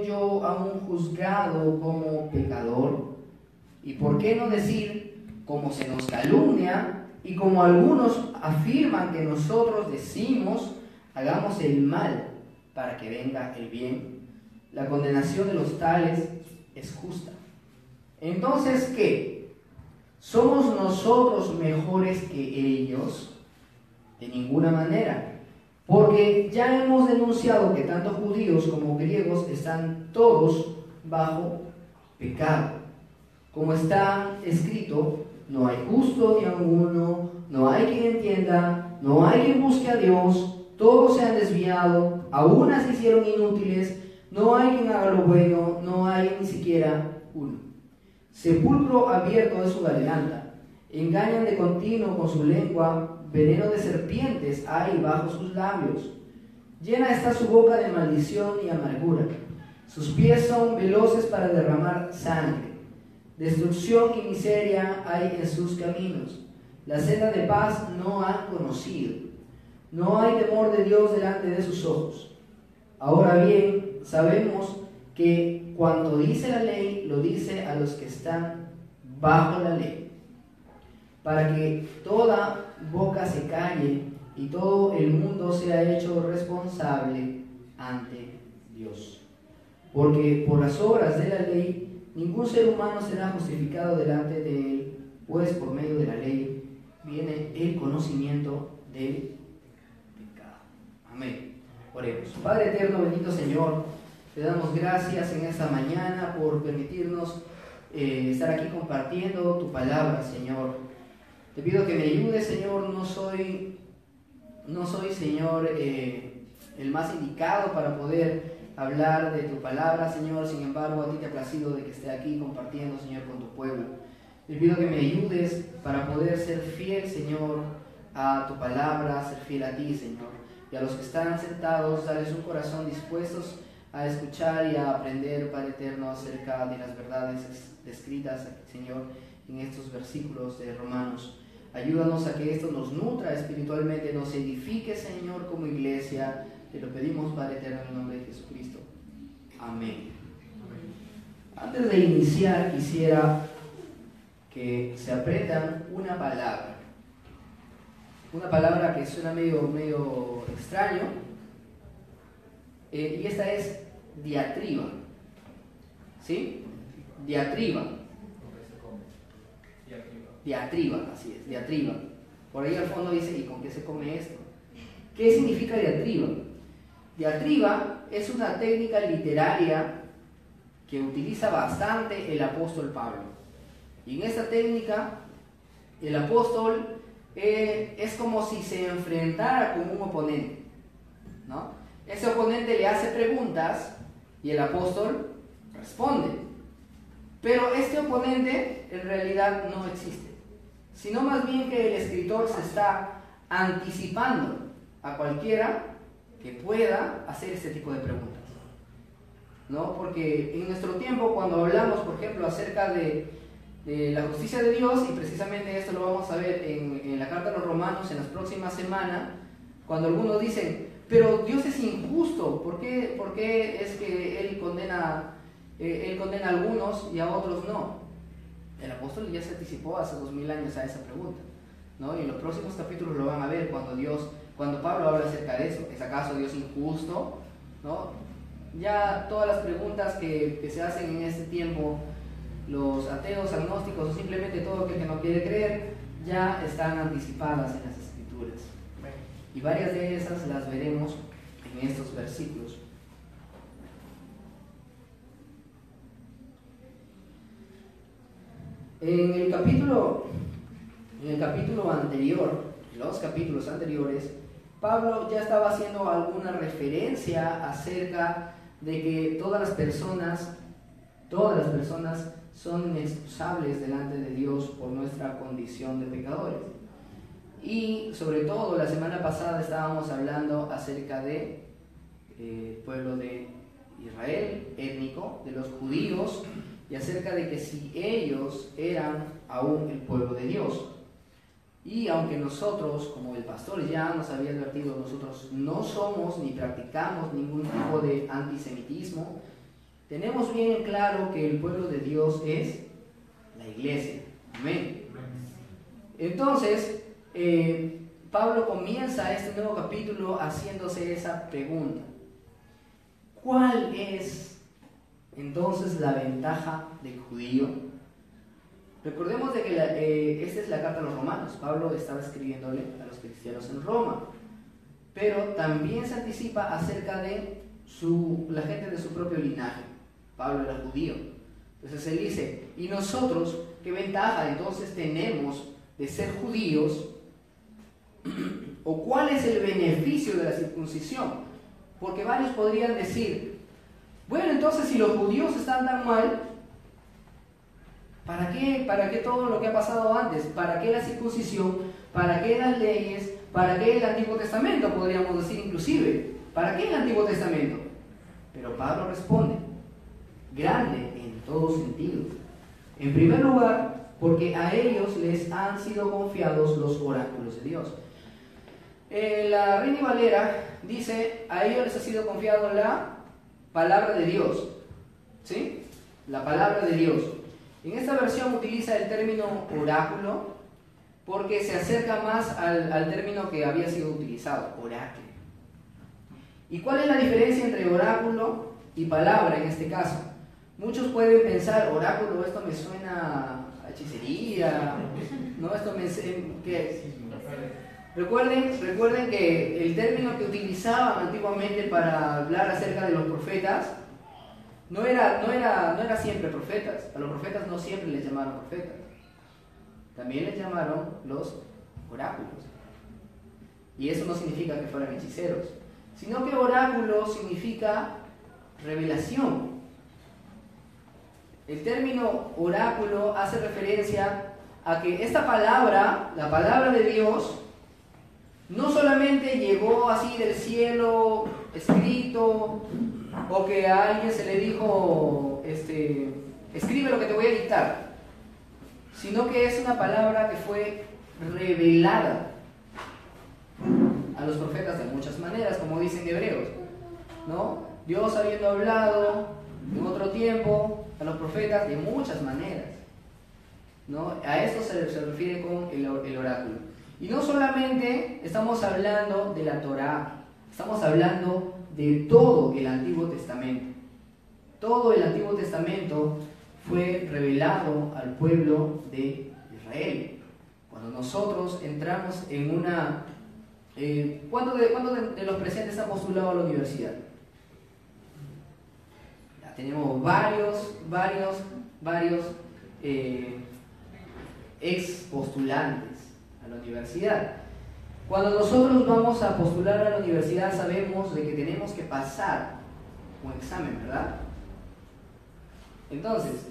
yo aún juzgado como pecador? ¿Y por qué no decir, como se nos calumnia y como algunos afirman que nosotros decimos, hagamos el mal para que venga el bien? La condenación de los tales es justa. Entonces, ¿qué? ¿Somos nosotros mejores que ellos? De ninguna manera. Porque ya hemos denunciado que tanto judíos como griegos están todos bajo pecado. Como está escrito, no hay justo ni alguno, no hay quien entienda, no hay quien busque a Dios, todos se han desviado, aún se hicieron inútiles, no hay quien haga lo bueno, no hay ni siquiera uno. Sepulcro abierto de su garganta, engañan de continuo con su lengua, veneno de serpientes hay bajo sus labios. Llena está su boca de maldición y amargura. Sus pies son veloces para derramar sangre. Destrucción y miseria hay en sus caminos. La senda de paz no han conocido. No hay temor de Dios delante de sus ojos. Ahora bien, sabemos que cuando dice la ley, lo dice a los que están bajo la ley, para que toda boca se calle y todo el mundo sea hecho responsable ante Dios. Porque por las obras de la ley, ningún ser humano será justificado delante de él, pues por medio de la ley viene el conocimiento del pecado. Amén. Oremos. Padre eterno, bendito Señor, te damos gracias en esta mañana por permitirnos eh, estar aquí compartiendo tu palabra, Señor. Te pido que me ayudes, Señor. No soy, no soy Señor, eh, el más indicado para poder hablar de tu palabra, Señor. Sin embargo, a ti te ha placido de que esté aquí compartiendo, Señor, con tu pueblo. Te pido que me ayudes para poder ser fiel, Señor, a tu palabra, ser fiel a ti, Señor. Y a los que están sentados, darles un corazón dispuestos a escuchar y a aprender, Padre Eterno, acerca de las verdades descritas, Señor, en estos versículos de Romanos. Ayúdanos a que esto nos nutra espiritualmente, nos edifique, Señor, como iglesia. Te lo pedimos, Padre Eterno, en el nombre de Jesucristo. Amén. Antes de iniciar, quisiera que se aprendan una palabra. Una palabra que suena medio, medio extraño. Eh, y esta es diatriba. ¿Sí? Diatriba diatriba, así es, diatriba. Por ahí al fondo dice, ¿y con qué se come esto? ¿Qué significa diatriba? Diatriba es una técnica literaria que utiliza bastante el apóstol Pablo. Y en esta técnica, el apóstol eh, es como si se enfrentara con un oponente. ¿no? Ese oponente le hace preguntas y el apóstol responde. Pero este oponente en realidad no existe sino más bien que el escritor se está anticipando a cualquiera que pueda hacer este tipo de preguntas. ¿No? Porque en nuestro tiempo, cuando hablamos, por ejemplo, acerca de, la justicia de Dios, y precisamente esto lo vamos a ver en, la carta de los romanos en las próximas semanas, cuando algunos dicen, pero Dios es injusto, ¿por qué, por qué es que Él condena, eh, él condena a algunos y a otros no? Apóstol ya se anticipó hace dos mil años a esa pregunta. ¿no? Y en los próximos capítulos lo van a ver cuando Dios, cuando Pablo habla acerca de eso. ¿Es acaso Dios injusto? ¿no? Ya todas las preguntas que, que se hacen en este tiempo, los ateos, agnósticos o simplemente todo aquel que no quiere creer, ya están anticipadas en las escrituras. Y varias de esas las veremos en estos versículos. En el capítulo, en el capítulo anterior, los capítulos anteriores, Pablo ya estaba haciendo alguna referencia acerca de que todas las personas, todas las personas son inexcusables delante de Dios por nuestra condición de pecadores. Y sobre todo la semana pasada estábamos hablando acerca de eh, pueblo de Israel étnico, de los judíos, y acerca de que si ellos eran aún el pueblo de Dios. Y aunque nosotros, como el pastor ya nos había advertido, nosotros no somos ni practicamos ningún tipo de antisemitismo, tenemos bien claro que el pueblo de Dios es la iglesia. Amén. Entonces, eh, Pablo comienza este nuevo capítulo haciéndose esa pregunta. ¿Cuál es entonces la ventaja del judío? Recordemos de que eh, esta es la carta a los romanos. Pablo estaba escribiéndole a los cristianos en Roma. Pero también se anticipa acerca de la gente de su propio linaje. Pablo era judío. Entonces él dice, ¿y nosotros qué ventaja entonces tenemos de ser judíos? ¿O cuál es el beneficio de la circuncisión? Porque varios podrían decir, bueno, entonces si los judíos están tan mal, ¿para qué, ¿para qué todo lo que ha pasado antes? ¿Para qué la circuncisión? ¿Para qué las leyes? ¿Para qué el Antiguo Testamento? Podríamos decir inclusive. ¿Para qué el Antiguo Testamento? Pero Pablo responde, grande en todo sentido. En primer lugar, porque a ellos les han sido confiados los oráculos de Dios. Eh, la Reina Valera dice, a ellos les ha sido confiado la palabra de Dios. ¿Sí? La palabra de Dios. En esta versión utiliza el término oráculo porque se acerca más al, al término que había sido utilizado, oráculo. ¿Y cuál es la diferencia entre oráculo y palabra en este caso? Muchos pueden pensar, oráculo, esto me suena a hechicería, ¿no? Esto me... ¿qué? Recuerden, recuerden que el término utilizaban antiguamente para hablar acerca de los profetas no era, no era, no era siempre profetas. A los profetas no siempre les llamaron profetas. También les llamaron los oráculos. Y eso no significa que fueran hechiceros, sino que oráculo significa revelación. El término oráculo hace referencia a que esta palabra, la palabra de Dios, no solamente llegó así del cielo escrito o que a alguien se le dijo, este, escribe lo que te voy a dictar, sino que es una palabra que fue revelada a los profetas de muchas maneras, como dicen hebreos, ¿no? Dios habiendo hablado en otro tiempo a los profetas de muchas maneras, ¿no? A esto se, refiere con el oráculo. Y no solamente estamos hablando de la Torá, estamos hablando de todo el Antiguo Testamento. Todo el Antiguo Testamento fue revelado al pueblo de Israel. Cuando nosotros entramos en una... Eh, ¿Cuántos de, los presentes han postulado a la universidad? Tenemos varios, varios, varios eh, ex postulantes la universidad. Cuando nosotros vamos a postular a la universidad sabemos de que tenemos que pasar un examen, ¿verdad? Entonces,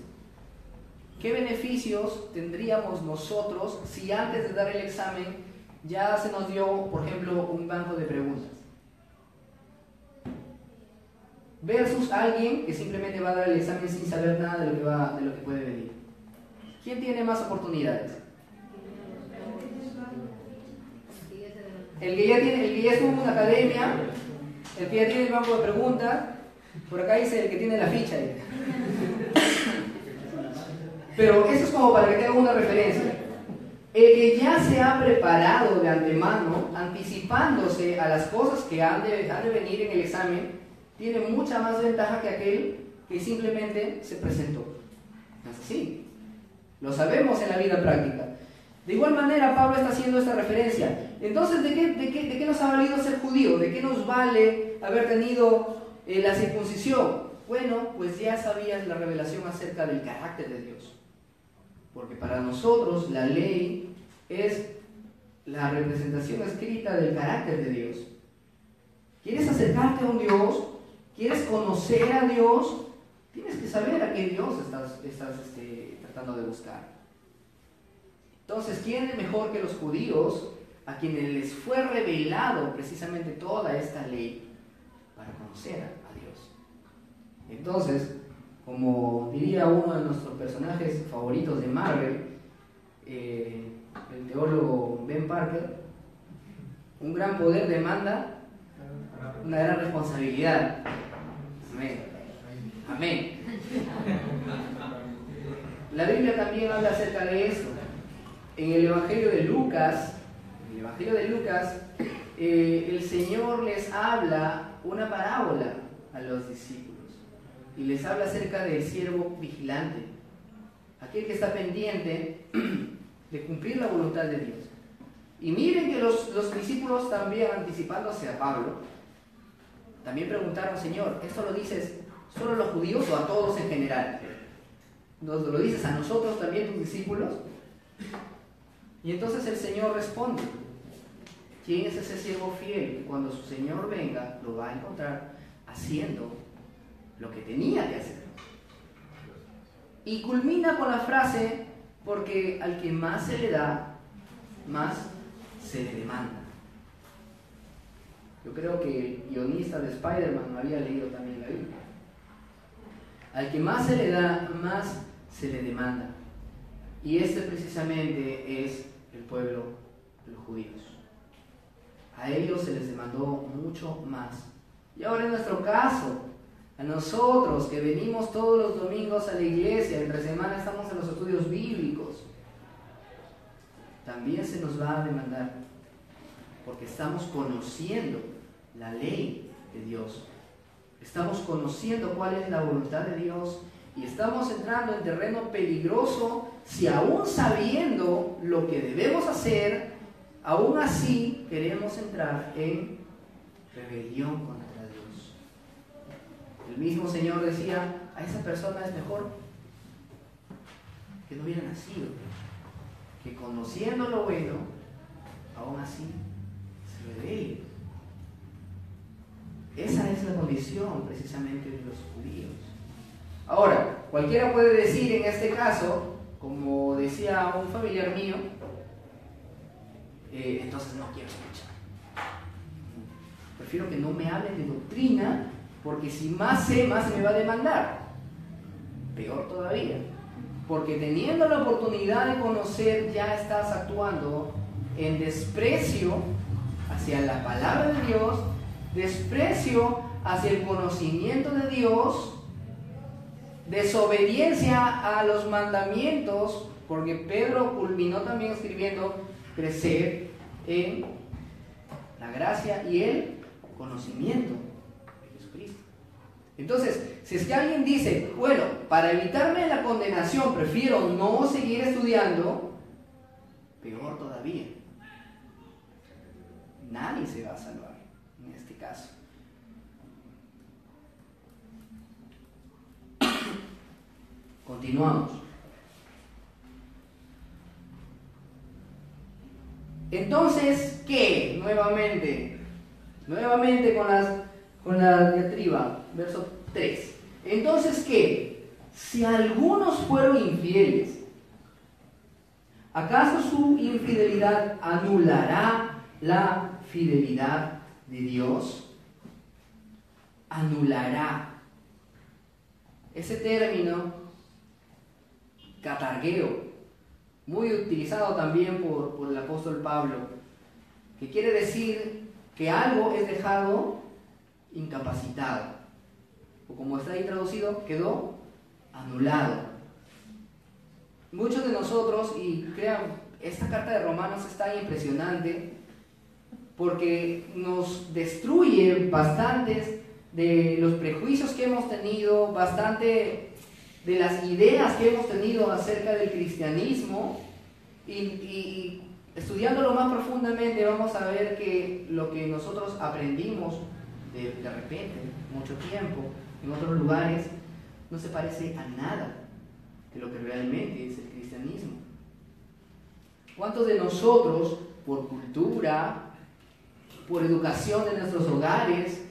¿qué beneficios tendríamos nosotros si antes de dar el examen ya se nos dio, por ejemplo, un banco de preguntas? Versus alguien que simplemente va a dar el examen sin saber nada de lo que, va, de lo que puede venir. ¿Quién tiene más oportunidades? El que ya, tiene, el que ya estuvo en una academia, el que ya tiene el banco de preguntas, por acá dice el que tiene la ficha. Pero eso es como para que tengan una referencia. El que ya se ha preparado de antemano, anticipándose a las cosas que han de, han de venir en el examen, tiene mucha más ventaja que aquel que simplemente se presentó. ¿No es así? Lo sabemos en la vida práctica. De igual manera, Pablo está haciendo esta referencia. Entonces, ¿de qué, nos ha valido ser judío? ¿De qué nos vale haber tenido eh, la circuncisión? Bueno, pues ya sabías la revelación acerca del carácter de Dios. Porque para nosotros la ley es la representación escrita del carácter de Dios. ¿Quieres acercarte a un Dios? ¿Quieres conocer a Dios? Tienes que saber a qué Dios estás, estás este, tratando de buscar. Entonces, ¿quién es mejor que los judíos a quienes les fue revelado precisamente toda esta ley para conocer a Dios? Entonces, como diría uno de nuestros personajes favoritos de Marvel, eh, el teólogo Ben Parker, un gran poder demanda una gran responsabilidad. Amén. Amén. La Biblia también habla acerca de esto. En el Evangelio de Lucas, Evangelio de Lucas, eh, el Señor les habla una parábola a los discípulos y les habla acerca del siervo vigilante, aquel que está pendiente de cumplir la voluntad de Dios. Y miren que los, los discípulos también, anticipándose a Pablo, también preguntaron, Señor, ¿esto lo dices solo a los judíos o a todos en general? ¿Nos lo dices a nosotros también, tus discípulos? Y entonces el Señor responde, ¿quién es ese siervo fiel que cuando su Señor venga lo va a encontrar haciendo lo que tenía que hacer? Y culmina con la frase, porque al que más se le da, más se le demanda. Yo creo que el guionista de Spider-Man había leído también la Biblia. Al que más se le da, más se le demanda. Y este precisamente es el pueblo de los judíos. A ellos se les demandó mucho más. Y ahora en nuestro caso, a nosotros que venimos todos los domingos a la iglesia, entre semana estamos en los estudios bíblicos, también se nos va a demandar, porque estamos conociendo la ley de Dios. Estamos conociendo cuál es la voluntad de Dios y estamos entrando en terreno peligroso si aún sabiendo lo que debemos hacer, aún así queremos entrar en rebelión contra Dios. El mismo Señor decía, a esa persona es mejor que no hubiera nacido, que conociendo lo bueno, aún así se revele. Esa es la condición precisamente de los judíos. Ahora, cualquiera puede decir en este caso, como decía un familiar mío, eh, entonces no quiero escuchar. Prefiero que no me hablen de doctrina, porque si más sé, más se me va a demandar. Peor todavía. Porque teniendo la oportunidad de conocer, ya estás actuando en desprecio hacia la palabra de Dios, desprecio hacia el conocimiento de Dios desobediencia a los mandamientos, porque Pedro culminó también escribiendo crecer en la gracia y el conocimiento de Jesucristo. Entonces, si es que alguien dice, bueno, para evitarme la condenación prefiero no seguir estudiando, peor todavía. Nadie se va a salvar en este caso. Continuamos. Entonces, ¿qué? Nuevamente, nuevamente con, las, con la diatriba, verso 3. Entonces, ¿qué? Si algunos fueron infieles, ¿acaso su infidelidad anulará la fidelidad de Dios? Anulará. Ese término catargueo, muy utilizado también por, el apóstol Pablo, que quiere decir que algo es dejado incapacitado, o como está ahí traducido, quedó anulado. Muchos de nosotros, y crean, esta carta de Romanos es tan impresionante porque nos destruye bastantes de los prejuicios que hemos tenido, bastante de las ideas que hemos tenido acerca del cristianismo y, estudiándolo más profundamente vamos a ver que lo que nosotros aprendimos de, de repente, mucho tiempo, en otros lugares, no se parece a nada de lo que realmente es el cristianismo. ¿Cuántos de nosotros, por cultura, por educación de nuestros hogares,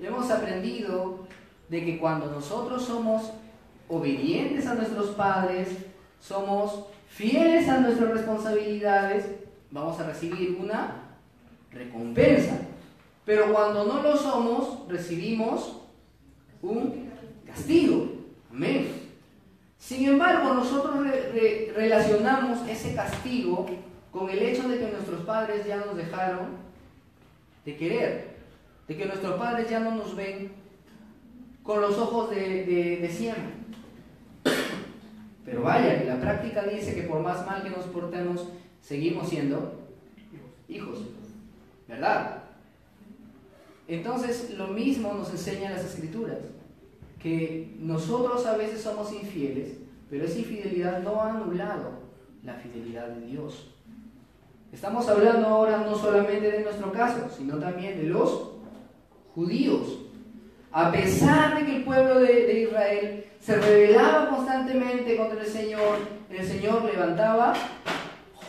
hemos aprendido de que cuando nosotros somos obedientes a nuestros padres, somos fieles a nuestras responsabilidades, vamos a recibir una recompensa. Pero cuando no lo somos, recibimos un castigo. Amén. Sin embargo, nosotros relacionamos ese castigo con el hecho de que nuestros padres ya nos dejaron de querer, de que nuestros padres ya no nos ven con los ojos de, de siempre. Pero vaya, la práctica dice que por más mal que nos portemos, seguimos siendo hijos. ¿Verdad? Entonces, lo mismo nos enseñan las escrituras, que nosotros a veces somos infieles, pero esa infidelidad no ha anulado la fidelidad de Dios. Estamos hablando ahora no solamente de nuestro caso, sino también de los judíos. A pesar de que el pueblo de, Israel se rebelaba constantemente contra el Señor, el Señor levantaba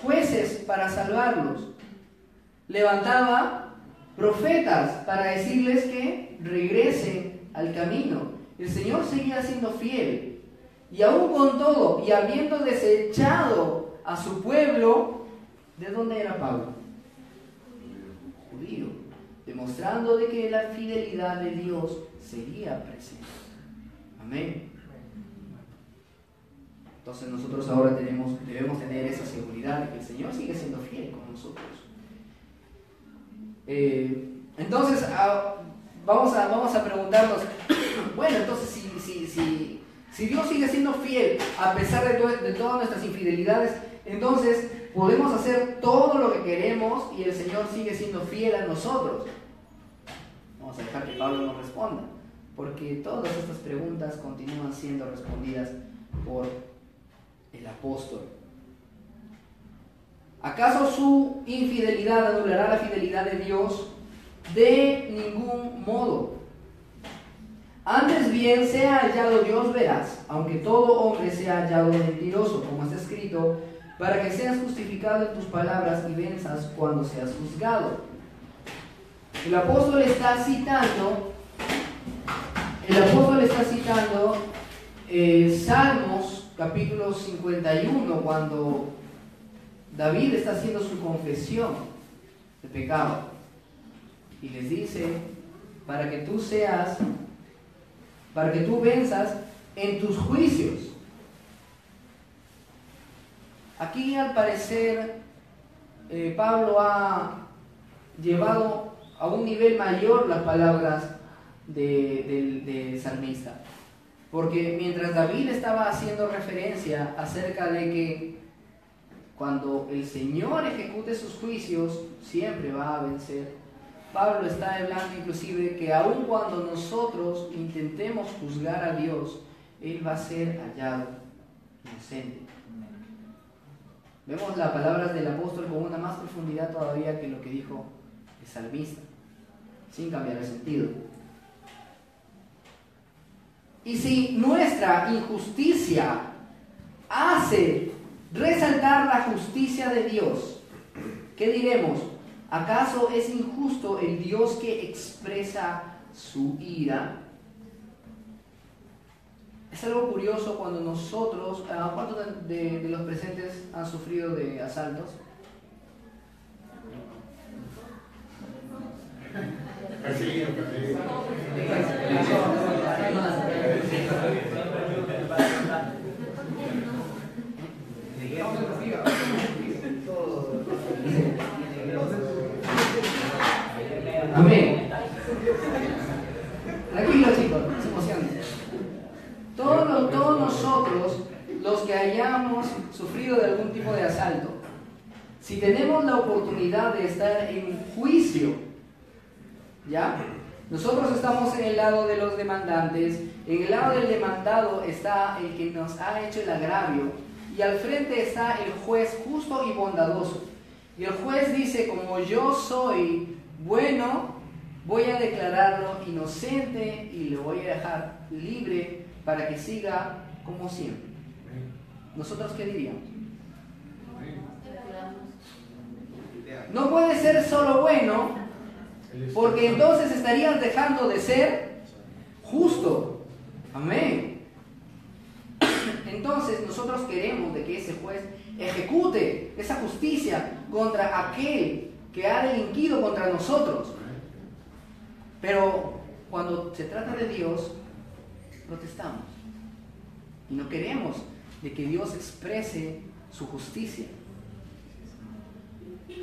jueces para salvarlos. Levantaba profetas para decirles que regresen al camino. El Señor seguía siendo fiel. Y aún con todo, y habiendo desechado a su pueblo, ¿de dónde era Pablo? Judío. Demostrando de que la fidelidad de Dios seguía presente. Amén. Entonces nosotros ahora tenemos, debemos tener esa seguridad de que el Señor sigue siendo fiel con nosotros. Eh, entonces, ah, vamos, a, vamos a preguntarnos, bueno, entonces si, si, si, si Dios sigue siendo fiel a pesar de, de todas nuestras infidelidades, entonces podemos hacer todo lo que queremos y el Señor sigue siendo fiel a nosotros. Vamos a dejar que Pablo nos responda, porque todas estas preguntas continúan siendo respondidas por el apóstol. ¿Acaso su infidelidad anulará la fidelidad de Dios? De ningún modo. Antes bien sea hallado Dios veraz, aunque todo hombre sea hallado mentiroso, como está escrito, para que seas justificado en tus palabras y venzas cuando seas juzgado. El apóstol está citando, el apóstol está citando eh, Salmos capítulo 51, cuando David está haciendo su confesión de pecado y les dice, para que tú seas, para que tú venzas en tus juicios. Aquí al parecer eh, Pablo ha llevado a un nivel mayor las palabras del de salmista. Porque mientras David estaba haciendo referencia acerca de que cuando el Señor ejecute sus juicios, siempre va a vencer. Pablo está hablando inclusive que aun cuando nosotros intentemos juzgar a Dios, Él va a ser hallado inocente. Vemos las palabras del apóstol con una más profundidad todavía que lo que dijo el salmista, sin cambiar el sentido. Y si nuestra injusticia hace resaltar la justicia de Dios. ¿Qué diremos? ¿Acaso es injusto el Dios que expresa su ira? Es algo curioso cuando nosotros, ah, ¿cuántos de, los presentes han sufrido de asaltos? Amén. Tranquilo chicos, no se emocionen. Todos, todos nosotros, los que hayamos sufrido de algún tipo de asalto, si tenemos la oportunidad de estar en juicio, ¿ya? Nosotros estamos en el lado de los demandantes, en el lado del demandado está el que nos ha hecho el agravio y al frente está el juez justo y bondadoso. Y el juez dice, como yo soy bueno, voy a declararlo inocente y le voy a dejar libre para que siga como siempre. ¿Nosotros qué diríamos? No puede ser solo bueno, porque entonces estarías dejando de ser justo. Amén. Entonces nosotros queremos de que ese juez ejecute esa justicia contra aquel que ha delinquido contra nosotros. Pero cuando se trata de Dios, protestamos. Y no queremos de que Dios exprese su justicia.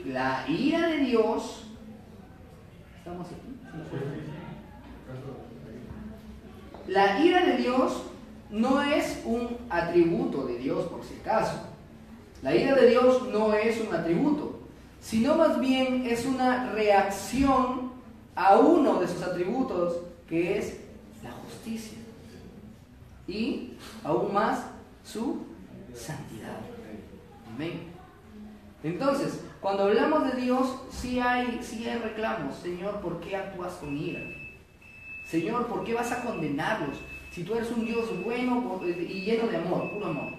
La ira de Dios, ¿estamos aquí? La ira de Dios no es un atributo de Dios por si acaso. La ira de Dios no es un atributo, sino más bien es una reacción a uno de sus atributos, que es la justicia. Y aún más su santidad. Amén. Entonces, cuando hablamos de Dios, sí hay, sí hay reclamos. Señor, ¿por qué actúas con ira? Señor, ¿por qué vas a condenarlos? Si tú eres un Dios bueno y lleno de amor, puro amor.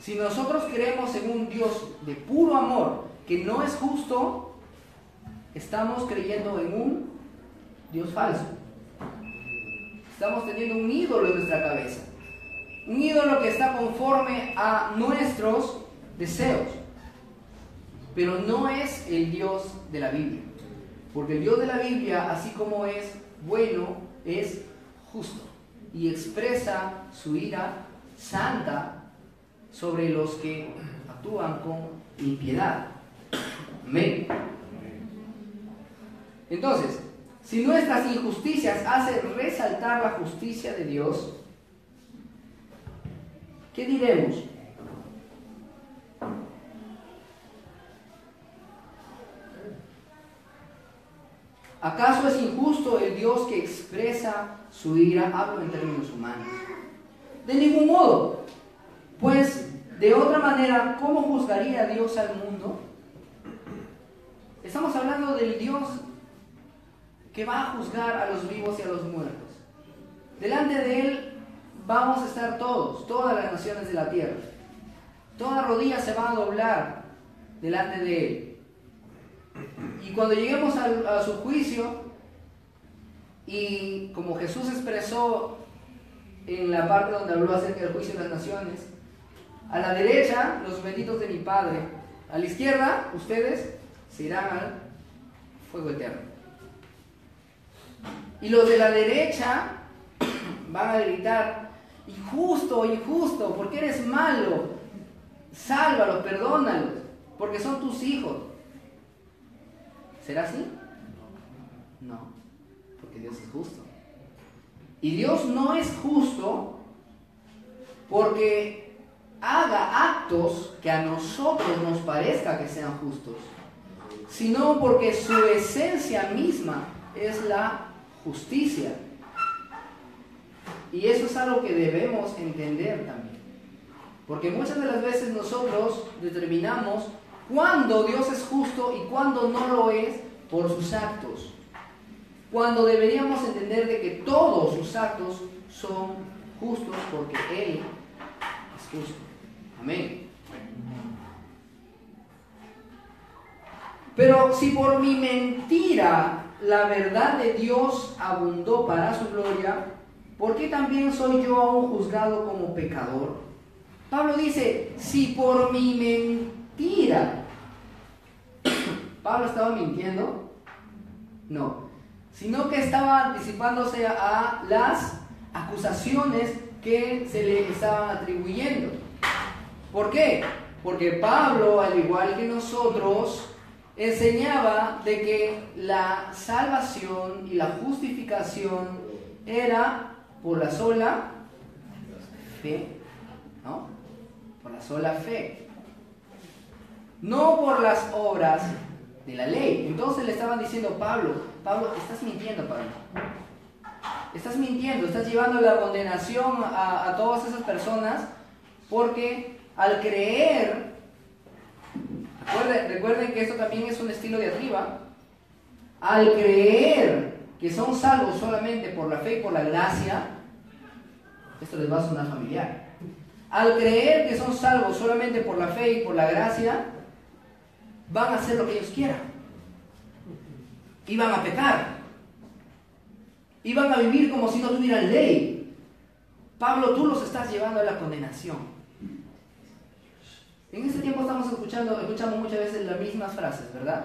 Si nosotros creemos en un Dios de puro amor que no es justo, estamos creyendo en un Dios falso. Estamos teniendo un ídolo en nuestra cabeza. Un ídolo que está conforme a nuestros deseos. Pero no es el Dios de la Biblia. Porque el Dios de la Biblia, así como es bueno, es justo. Y expresa su ira santa sobre los que actúan con impiedad. Amén. Entonces, si nuestras injusticias hacen resaltar la justicia de Dios, ¿qué diremos? ¿Acaso es injusto el Dios que expresa su ira? Hablo en términos humanos. De ningún modo. Pues, de otra manera, ¿cómo juzgaría Dios al mundo? Estamos hablando del Dios que va a juzgar a los vivos y a los muertos. Delante de Él vamos a estar todos, todas las naciones de la tierra. Toda rodilla se va a doblar delante de Él. Y cuando lleguemos a, su juicio, y como Jesús expresó en la parte donde habló acerca del juicio de las naciones, a la derecha los benditos de mi Padre, a la izquierda ustedes se irán al fuego eterno. Y los de la derecha van a gritar, injusto, injusto, porque eres malo, sálvalos, perdónalos, porque son tus hijos. ¿Será así? No, porque Dios es justo. Y Dios no es justo porque haga actos que a nosotros nos parezca que sean justos, sino porque su esencia misma es la justicia. Y eso es algo que debemos entender también. Porque muchas de las veces nosotros determinamos cuando Dios es justo y cuando no lo es por sus actos. Cuando deberíamos entender de que todos sus actos son justos porque Él es justo. Amén. Pero si por mi mentira la verdad de Dios abundó para su gloria, ¿por qué también soy yo aún juzgado como pecador? Pablo dice, si por mi mentira. ¿Pablo estaba mintiendo? No. Sino que estaba anticipándose a las acusaciones que se le estaban atribuyendo. ¿Por qué? Porque Pablo, al igual que nosotros, enseñaba de que la salvación y la justificación era por la sola fe, ¿no? Por la sola fe no por las obras de la ley. Entonces le estaban diciendo, Pablo, Pablo, estás mintiendo, Pablo. Estás mintiendo, estás llevando la condenación a, todas esas personas porque al creer, recuerden, recuerden que esto también es un estilo de arriba, al creer que son salvos solamente por la fe y por la gracia, esto les va a sonar familiar, al creer que son salvos solamente por la fe y por la gracia, van a hacer lo que ellos quieran. Y van a pecar. Y van a vivir como si no tuvieran ley. Pablo, tú los estás llevando a la condenación. En este tiempo estamos escuchando, escuchando muchas veces las mismas frases, ¿verdad?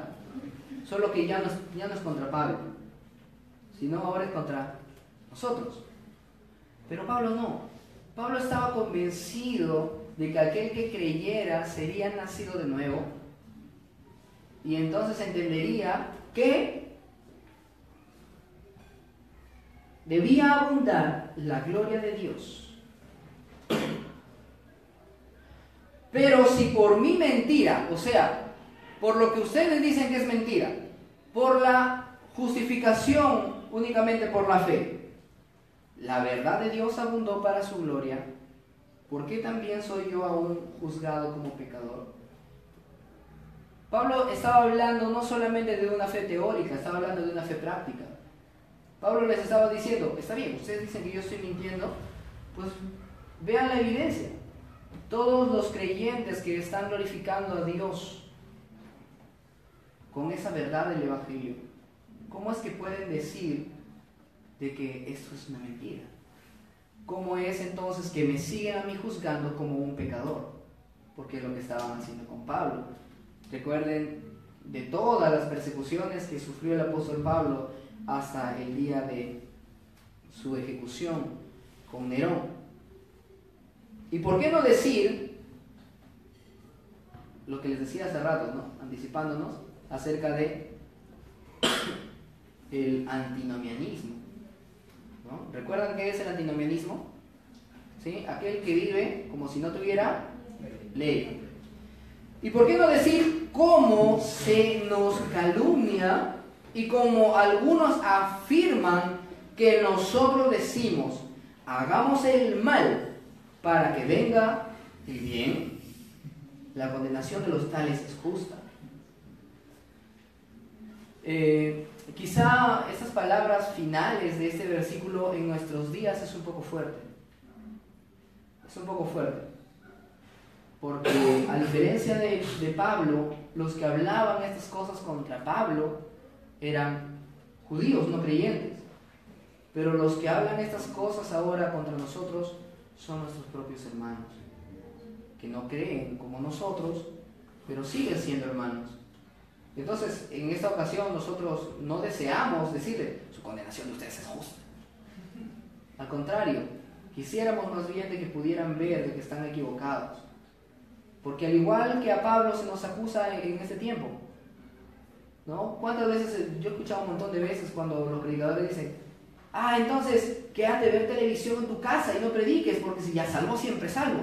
Solo que ya no, ya no es contra Pablo, sino ahora es contra nosotros. Pero Pablo no. Pablo estaba convencido de que aquel que creyera sería nacido de nuevo y entonces entendería que debía abundar la gloria de Dios. Pero si por mi mentira, o sea, por lo que ustedes dicen que es mentira, por la justificación únicamente por la fe, la verdad de Dios abundó para su gloria, ¿por qué también soy yo aún juzgado como pecador? Pablo estaba hablando no solamente de una fe teórica, estaba hablando de una fe práctica. Pablo les estaba diciendo, está bien, ustedes dicen que yo estoy mintiendo, pues vean la evidencia. Todos los creyentes que están glorificando a Dios con esa verdad del Evangelio, ¿cómo es que pueden decir de que esto es una mentira? ¿Cómo es entonces que me siguen a mí juzgando como un pecador? Porque es lo que estaban haciendo con Pablo. Recuerden de todas las persecuciones que sufrió el apóstol Pablo hasta el día de su ejecución con Nerón. ¿Y por qué no decir lo que les decía hace rato, ¿no? anticipándonos acerca de el antinomianismo? ¿no? ¿Recuerdan qué es el antinomianismo? ¿Sí? Aquel que vive como si no tuviera ley. ¿Y por qué no decir cómo se nos calumnia y como algunos afirman que nosotros decimos, hagamos el mal para que venga el bien, la condenación de los tales es justa. Eh, quizá estas palabras finales de este versículo en nuestros días es un poco fuerte. Es un poco fuerte. Porque a diferencia de, de Pablo, los que hablaban estas cosas contra Pablo eran judíos, no creyentes. Pero los que hablan estas cosas ahora contra nosotros son nuestros propios hermanos, que no creen como nosotros, pero siguen siendo hermanos. Entonces, en esta ocasión nosotros no deseamos decirle, su condenación de ustedes es justa. Al contrario, quisiéramos más bien de que pudieran ver de que están equivocados. Porque al igual que a Pablo se nos acusa en este tiempo, ¿no? ¿Cuántas veces yo he escuchado un montón de veces cuando los predicadores dicen, Ah, entonces quédate ver televisión en tu casa y no prediques, porque si ya salvo, siempre salvo.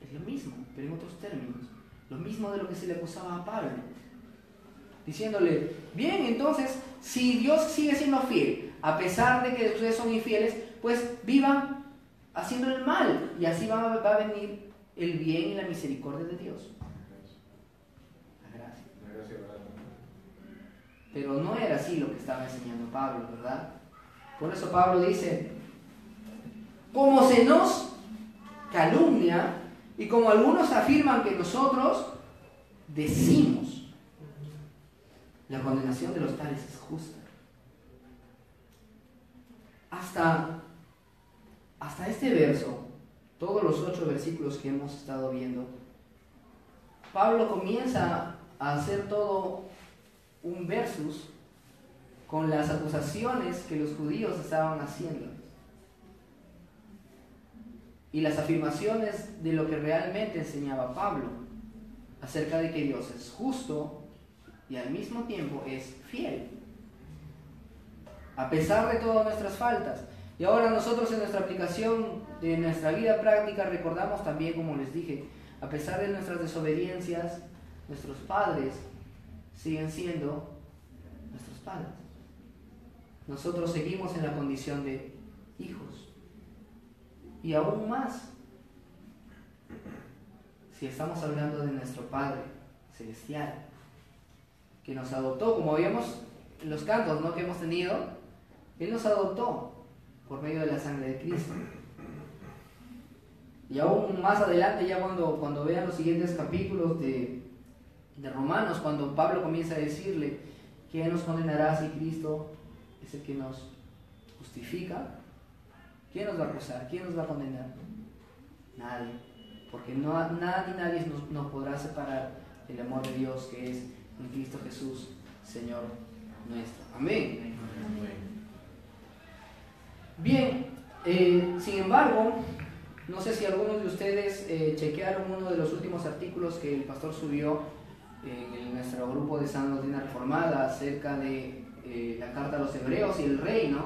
Es lo mismo, pero en otros términos. Lo mismo de lo que se le acusaba a Pablo. Diciéndole, bien, entonces, si Dios sigue siendo fiel, a pesar de que ustedes son infieles, pues vivan haciendo el mal y así va, va a venir el bien y la misericordia de Dios. Pero no era así lo que estaba enseñando Pablo, ¿verdad? Por eso Pablo dice, como se nos calumnia y como algunos afirman que nosotros decimos, la condenación de los tales es justa. Hasta, hasta este verso, todos los ocho versículos que hemos estado viendo, Pablo comienza a hacer todo un versus con las acusaciones que los judíos estaban haciendo y las afirmaciones de lo que realmente enseñaba Pablo acerca de que Dios es justo y al mismo tiempo es fiel, a pesar de todas nuestras faltas. Y ahora nosotros en nuestra aplicación de nuestra vida práctica recordamos también, como les dije, a pesar de nuestras desobediencias, nuestros padres siguen siendo nuestros padres. Nosotros seguimos en la condición de hijos. Y aún más, si estamos hablando de nuestro Padre Celestial, que nos adoptó, como vimos en los cantos ¿no? que hemos tenido, Él nos adoptó por medio de la sangre de Cristo. Y aún más adelante, ya cuando, cuando vean los siguientes capítulos de, de Romanos, cuando Pablo comienza a decirle, ¿quién nos condenará si Cristo es el que nos justifica? ¿Quién nos va a acusar? ¿Quién nos va a condenar? Nadie. Porque no, nada ni nadie nos, nos podrá separar del amor de Dios que es en Cristo Jesús, Señor nuestro. Amén. Bien, eh, sin embargo, no sé si algunos de ustedes eh, chequearon uno de los últimos artículos que el pastor subió en nuestro grupo de San Doctrina Reformada acerca de eh, la carta a los hebreos y el reino,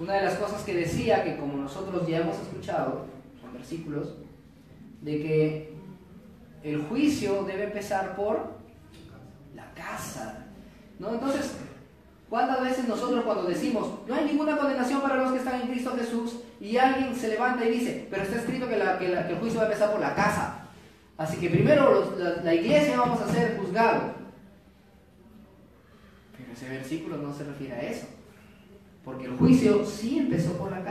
una de las cosas que decía, que como nosotros ya hemos escuchado, son versículos, de que el juicio debe empezar por la casa. ¿no? Entonces, ¿cuántas veces nosotros cuando decimos, no hay ninguna condenación para los que están en Cristo Jesús, y alguien se levanta y dice, pero está escrito que, el juicio va a empezar por la casa? Así que primero la, iglesia vamos a ser juzgados. Pero ese versículo no se refiere a eso. Porque el juicio sí empezó por la casa.